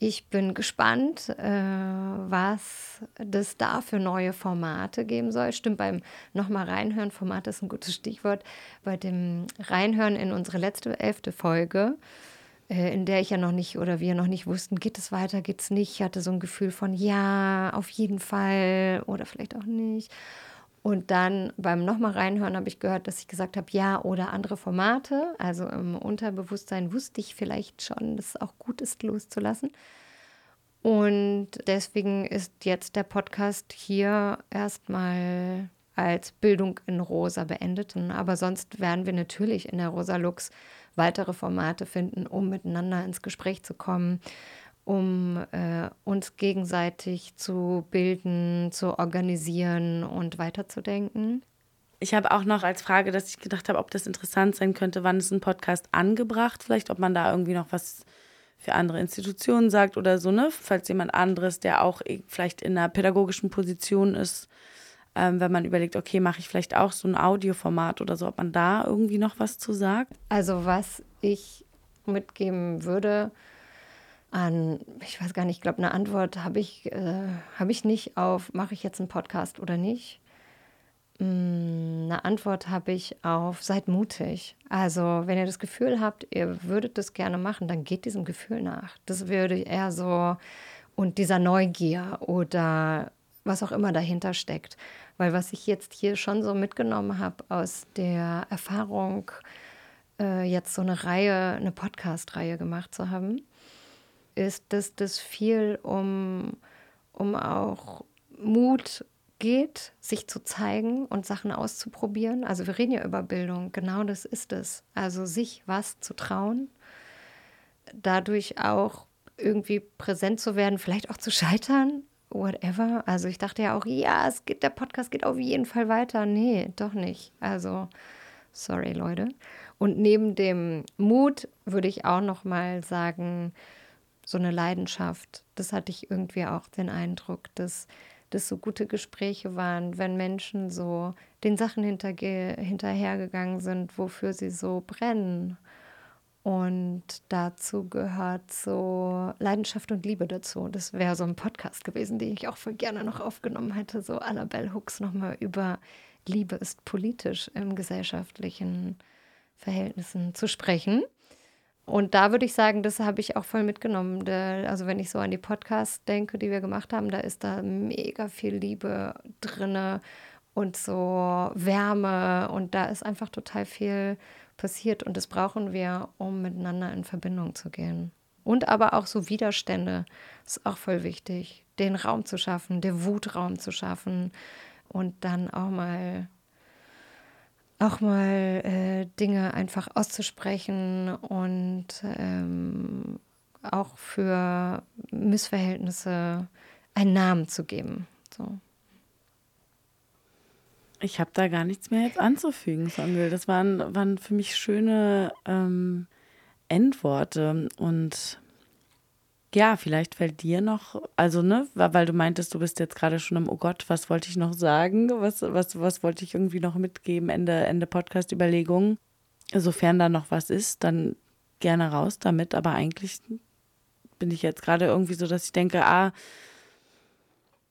Ich bin gespannt, äh, was das da für neue Formate geben soll. Stimmt, beim nochmal reinhören, Format ist ein gutes Stichwort, bei dem Reinhören in unsere letzte elfte Folge, äh, in der ich ja noch nicht oder wir noch nicht wussten, geht es weiter, geht es nicht. Ich hatte so ein Gefühl von ja, auf jeden Fall oder vielleicht auch nicht. Und dann beim nochmal reinhören habe ich gehört, dass ich gesagt habe, ja oder andere Formate. Also im Unterbewusstsein wusste ich vielleicht schon, dass es auch gut ist, loszulassen. Und deswegen ist jetzt der Podcast hier erstmal als Bildung in Rosa beendet. Aber sonst werden wir natürlich in der Rosa Lux weitere Formate finden, um miteinander ins Gespräch zu kommen um äh, uns gegenseitig zu bilden, zu organisieren und weiterzudenken. Ich habe auch noch als Frage, dass ich gedacht habe, ob das interessant sein könnte, wann ist ein Podcast angebracht, vielleicht ob man da irgendwie noch was für andere Institutionen sagt oder so, ne? Falls jemand anderes, der auch vielleicht in einer pädagogischen Position ist, ähm, wenn man überlegt, okay, mache ich vielleicht auch so ein Audioformat oder so, ob man da irgendwie noch was zu sagt? Also was ich mitgeben würde an, ich weiß gar nicht, ich glaube, eine Antwort habe ich, äh, hab ich nicht auf, mache ich jetzt einen Podcast oder nicht. Mm, eine Antwort habe ich auf, seid mutig. Also, wenn ihr das Gefühl habt, ihr würdet das gerne machen, dann geht diesem Gefühl nach. Das würde eher so, und dieser Neugier oder was auch immer dahinter steckt. Weil was ich jetzt hier schon so mitgenommen habe aus der Erfahrung, äh, jetzt so eine Reihe, eine Podcast-Reihe gemacht zu haben, ist, dass das viel um, um auch Mut geht, sich zu zeigen und Sachen auszuprobieren. Also wir reden ja über Bildung, genau das ist es. Also sich was zu trauen, dadurch auch irgendwie präsent zu werden, vielleicht auch zu scheitern, whatever. Also ich dachte ja auch, ja, es geht, der Podcast geht auf jeden Fall weiter. Nee, doch nicht. Also, sorry, Leute. Und neben dem Mut würde ich auch noch mal sagen, so eine Leidenschaft. Das hatte ich irgendwie auch den Eindruck, dass das so gute Gespräche waren, wenn Menschen so den Sachen hinterhergegangen sind, wofür sie so brennen. Und dazu gehört so Leidenschaft und Liebe dazu. Das wäre so ein Podcast gewesen, den ich auch voll gerne noch aufgenommen hätte, so Annabelle Hooks nochmal über Liebe ist politisch im gesellschaftlichen Verhältnissen zu sprechen. Und da würde ich sagen, das habe ich auch voll mitgenommen. also wenn ich so an die Podcasts denke, die wir gemacht haben, da ist da mega viel Liebe drinne und so Wärme und da ist einfach total viel passiert und das brauchen wir, um miteinander in Verbindung zu gehen. Und aber auch so Widerstände ist auch voll wichtig, den Raum zu schaffen, den Wutraum zu schaffen und dann auch mal auch mal äh, Dinge einfach auszusprechen und ähm, auch für Missverhältnisse einen Namen zu geben. So. Ich habe da gar nichts mehr jetzt anzufügen, Songül. Das waren, waren für mich schöne ähm, Endworte. Und ja, vielleicht fällt dir noch, also ne, weil du meintest, du bist jetzt gerade schon im, oh Gott, was wollte ich noch sagen? Was, was, was wollte ich irgendwie noch mitgeben? Ende, Ende Podcast-Überlegungen. Sofern da noch was ist, dann gerne raus damit. Aber eigentlich bin ich jetzt gerade irgendwie so, dass ich denke, ah,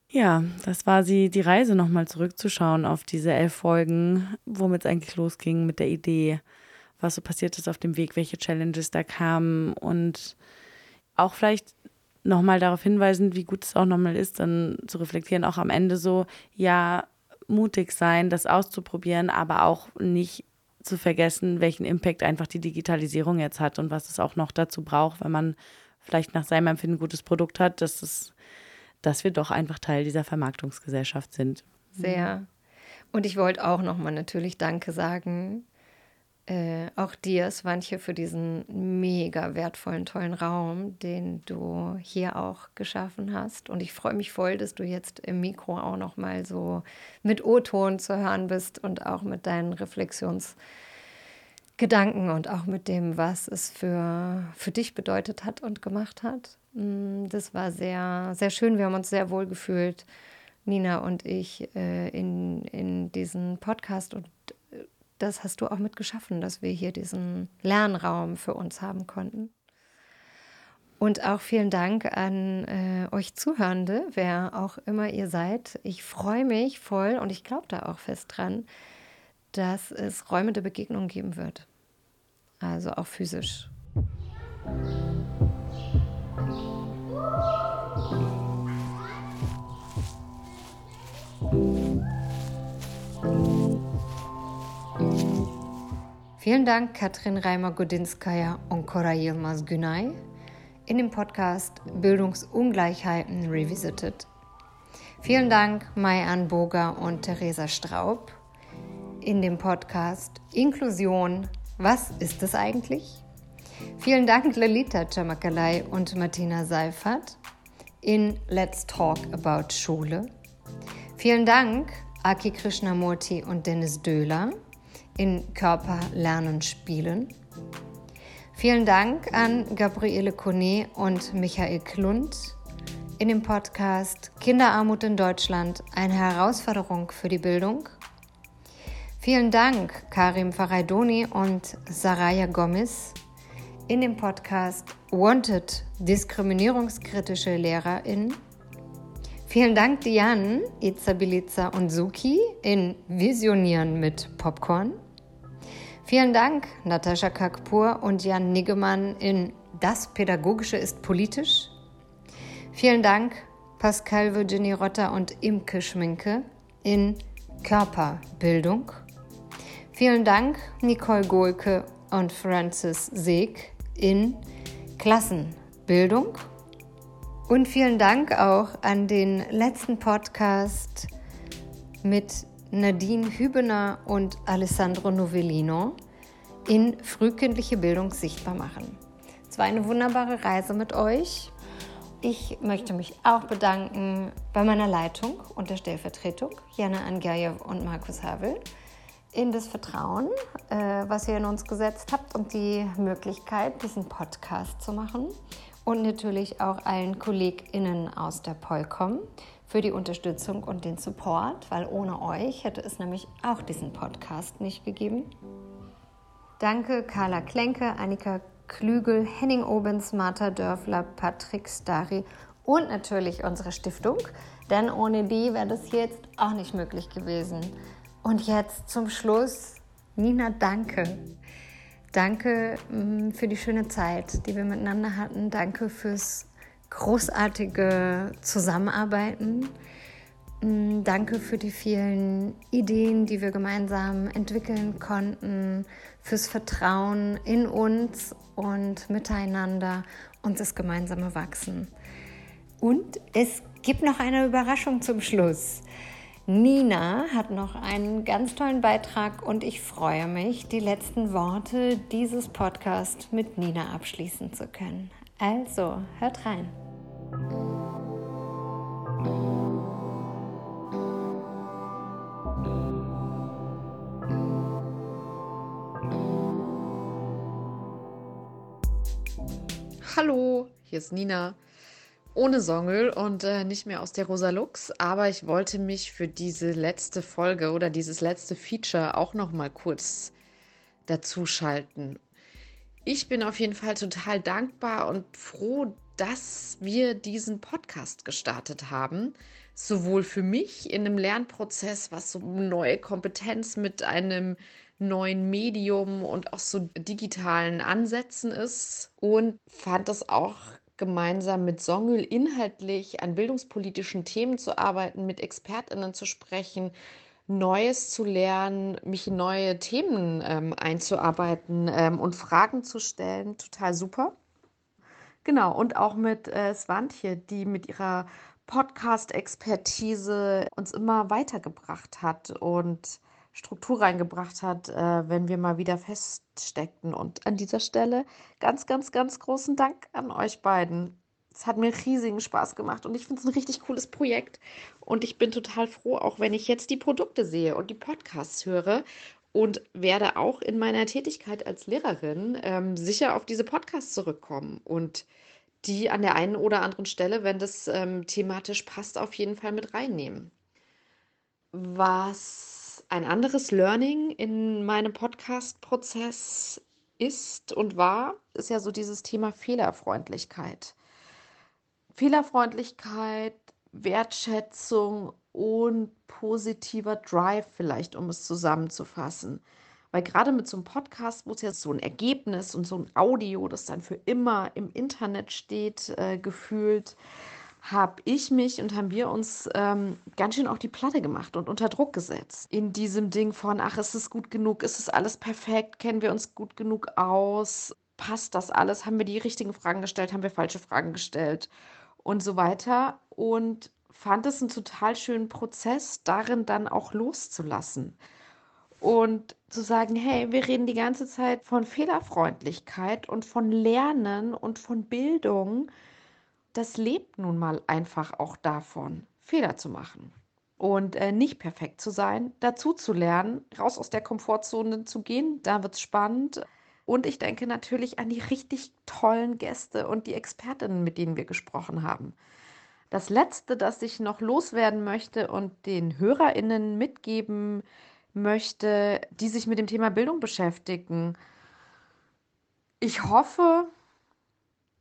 ja, das war sie, die Reise nochmal zurückzuschauen auf diese elf Folgen, womit es eigentlich losging mit der Idee, was so passiert ist auf dem Weg, welche Challenges da kamen und auch vielleicht nochmal darauf hinweisen, wie gut es auch nochmal ist, dann zu reflektieren, auch am Ende so, ja, mutig sein, das auszuprobieren, aber auch nicht zu vergessen, welchen Impact einfach die Digitalisierung jetzt hat und was es auch noch dazu braucht, wenn man vielleicht nach seinem Empfinden ein gutes Produkt hat, dass es dass wir doch einfach Teil dieser Vermarktungsgesellschaft sind. Sehr. Und ich wollte auch nochmal natürlich Danke sagen. Äh, auch dir, Swantje, für diesen mega wertvollen, tollen Raum, den du hier auch geschaffen hast. Und ich freue mich voll, dass du jetzt im Mikro auch nochmal so mit O-Ton zu hören bist und auch mit deinen Reflexionsgedanken und auch mit dem, was es für, für dich bedeutet hat und gemacht hat. Mm, das war sehr, sehr schön. Wir haben uns sehr wohl gefühlt, Nina und ich, äh, in, in diesem Podcast. Und das hast du auch mitgeschaffen, dass wir hier diesen Lernraum für uns haben konnten. Und auch vielen Dank an äh, euch Zuhörende, wer auch immer ihr seid. Ich freue mich voll und ich glaube da auch fest dran, dass es Räume der Begegnung geben wird. Also auch physisch. Vielen Dank, Katrin Reimer-Godinskaya und Cora Yilmaz Günay in dem Podcast Bildungsungleichheiten Revisited. Vielen Dank, Mai-Ann Boger und Theresa Straub in dem Podcast Inklusion. Was ist es eigentlich? Vielen Dank, Lalita Chamakalai und Martina Seifert in Let's Talk About Schule. Vielen Dank, Aki Krishnamurti und Dennis Döhler in Körper, Lernen, Spielen. Vielen Dank an Gabriele Kone und Michael Klund in dem Podcast Kinderarmut in Deutschland, eine Herausforderung für die Bildung. Vielen Dank Karim Faraidoni und Saraya Gomez in dem Podcast Wanted diskriminierungskritische LehrerInnen. Vielen Dank Diane, Izabiliza und Suki in Visionieren mit Popcorn. Vielen Dank Natascha Kakpur und Jan Niggemann in Das Pädagogische ist politisch. Vielen Dank Pascal Virginie Rotter und Imke Schminke in Körperbildung. Vielen Dank Nicole Gohlke und Francis Seeg in Klassenbildung. Und vielen Dank auch an den letzten Podcast mit Nadine Hübener und Alessandro Novellino in frühkindliche Bildung sichtbar machen. Es war eine wunderbare Reise mit euch. Ich möchte mich auch bedanken bei meiner Leitung und der Stellvertretung, Jana Angajew und Markus Havel, in das Vertrauen, äh, was ihr in uns gesetzt habt und die Möglichkeit, diesen Podcast zu machen. Und natürlich auch allen KollegInnen aus der Polcom für die Unterstützung und den Support, weil ohne euch hätte es nämlich auch diesen Podcast nicht gegeben. Danke Carla Klenke, Annika Klügel, Henning Obens, Martha Dörfler, Patrick Stari und natürlich unsere Stiftung, denn ohne die wäre das jetzt auch nicht möglich gewesen. Und jetzt zum Schluss, Nina, danke. Danke mm, für die schöne Zeit, die wir miteinander hatten. Danke fürs großartige Zusammenarbeiten. Mm, danke für die vielen Ideen, die wir gemeinsam entwickeln konnten, fürs Vertrauen in uns und miteinander und das gemeinsame Wachsen. Und es gibt noch eine Überraschung zum Schluss. Nina hat noch einen ganz tollen Beitrag und ich freue mich, die letzten Worte dieses Podcasts mit Nina abschließen zu können. Also, hört rein. Hallo, hier ist Nina. Ohne Songel und äh, nicht mehr aus der Rosa Lux, aber ich wollte mich für diese letzte Folge oder dieses letzte Feature auch noch mal kurz dazuschalten. Ich bin auf jeden Fall total dankbar und froh, dass wir diesen Podcast gestartet haben. Sowohl für mich in einem Lernprozess, was so neue Kompetenz mit einem neuen Medium und auch so digitalen Ansätzen ist und fand es auch gemeinsam mit Songül inhaltlich an bildungspolitischen Themen zu arbeiten, mit Expertinnen zu sprechen, Neues zu lernen, mich in neue Themen ähm, einzuarbeiten ähm, und Fragen zu stellen. Total super. Genau, und auch mit äh, Swantje, die mit ihrer Podcast-Expertise uns immer weitergebracht hat und Struktur reingebracht hat, äh, wenn wir mal wieder feststeckten. Und an dieser Stelle ganz, ganz, ganz großen Dank an euch beiden. Es hat mir riesigen Spaß gemacht und ich finde es ein richtig cooles Projekt. Und ich bin total froh, auch wenn ich jetzt die Produkte sehe und die Podcasts höre und werde auch in meiner Tätigkeit als Lehrerin ähm, sicher auf diese Podcasts zurückkommen und die an der einen oder anderen Stelle, wenn das ähm, thematisch passt, auf jeden Fall mit reinnehmen. Was ein anderes Learning in meinem Podcast-Prozess ist und war, ist ja so dieses Thema Fehlerfreundlichkeit. Fehlerfreundlichkeit, Wertschätzung und positiver Drive vielleicht, um es zusammenzufassen. Weil gerade mit so einem Podcast, wo es ja so ein Ergebnis und so ein Audio, das dann für immer im Internet steht, äh, gefühlt, habe ich mich und haben wir uns ähm, ganz schön auf die Platte gemacht und unter Druck gesetzt. In diesem Ding von, ach, ist es gut genug? Ist es alles perfekt? Kennen wir uns gut genug aus? Passt das alles? Haben wir die richtigen Fragen gestellt? Haben wir falsche Fragen gestellt? Und so weiter. Und fand es einen total schönen Prozess, darin dann auch loszulassen. Und zu sagen, hey, wir reden die ganze Zeit von Fehlerfreundlichkeit und von Lernen und von Bildung das lebt nun mal einfach auch davon, Fehler zu machen. und äh, nicht perfekt zu sein, dazu zu lernen, raus aus der Komfortzone zu gehen. Da wird es spannend. Und ich denke natürlich an die richtig tollen Gäste und die Expertinnen, mit denen wir gesprochen haben. Das Letzte, das ich noch loswerden möchte und den Hörerinnen mitgeben möchte, die sich mit dem Thema Bildung beschäftigen. Ich hoffe,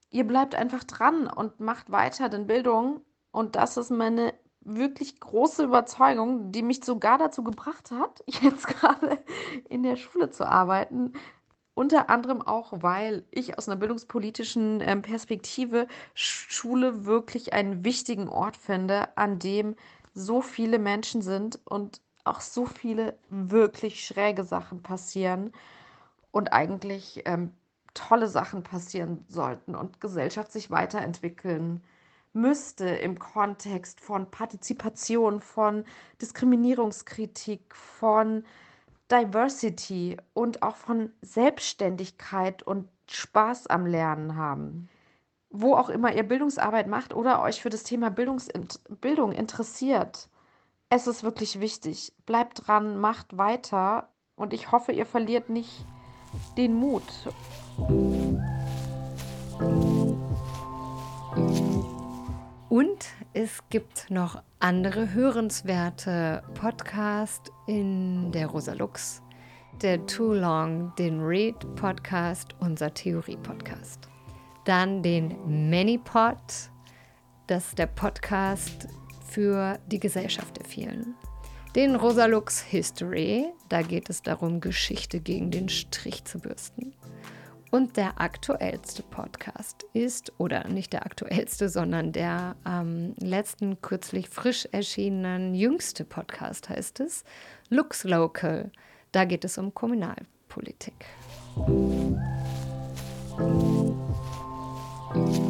ihr bleibt einfach dran und macht weiter, denn Bildung, und das ist meine wirklich große Überzeugung, die mich sogar dazu gebracht hat, jetzt gerade in der Schule zu arbeiten, unter anderem auch, weil ich aus einer bildungspolitischen ähm, Perspektive Schule wirklich einen wichtigen Ort finde, an dem so viele Menschen sind und auch so viele wirklich schräge Sachen passieren und eigentlich ähm, tolle Sachen passieren sollten und Gesellschaft sich weiterentwickeln müsste im Kontext von Partizipation, von Diskriminierungskritik, von Diversity und auch von Selbstständigkeit und Spaß am Lernen haben. Wo auch immer ihr Bildungsarbeit macht oder euch für das Thema Bildungsint Bildung interessiert, es ist wirklich wichtig. Bleibt dran, macht weiter und ich hoffe, ihr verliert nicht den Mut. Und es gibt noch andere hörenswerte Podcasts in der Rosalux, der Too Long, den Read Podcast, unser Theorie Podcast. Dann den ManyPod, das ist der Podcast für die Gesellschaft der vielen. Den Rosalux History, da geht es darum, Geschichte gegen den Strich zu bürsten. Und der aktuellste Podcast ist, oder nicht der aktuellste, sondern der ähm, letzten kürzlich frisch erschienenen jüngste Podcast heißt es, Lux Local. Da geht es um Kommunalpolitik. Musik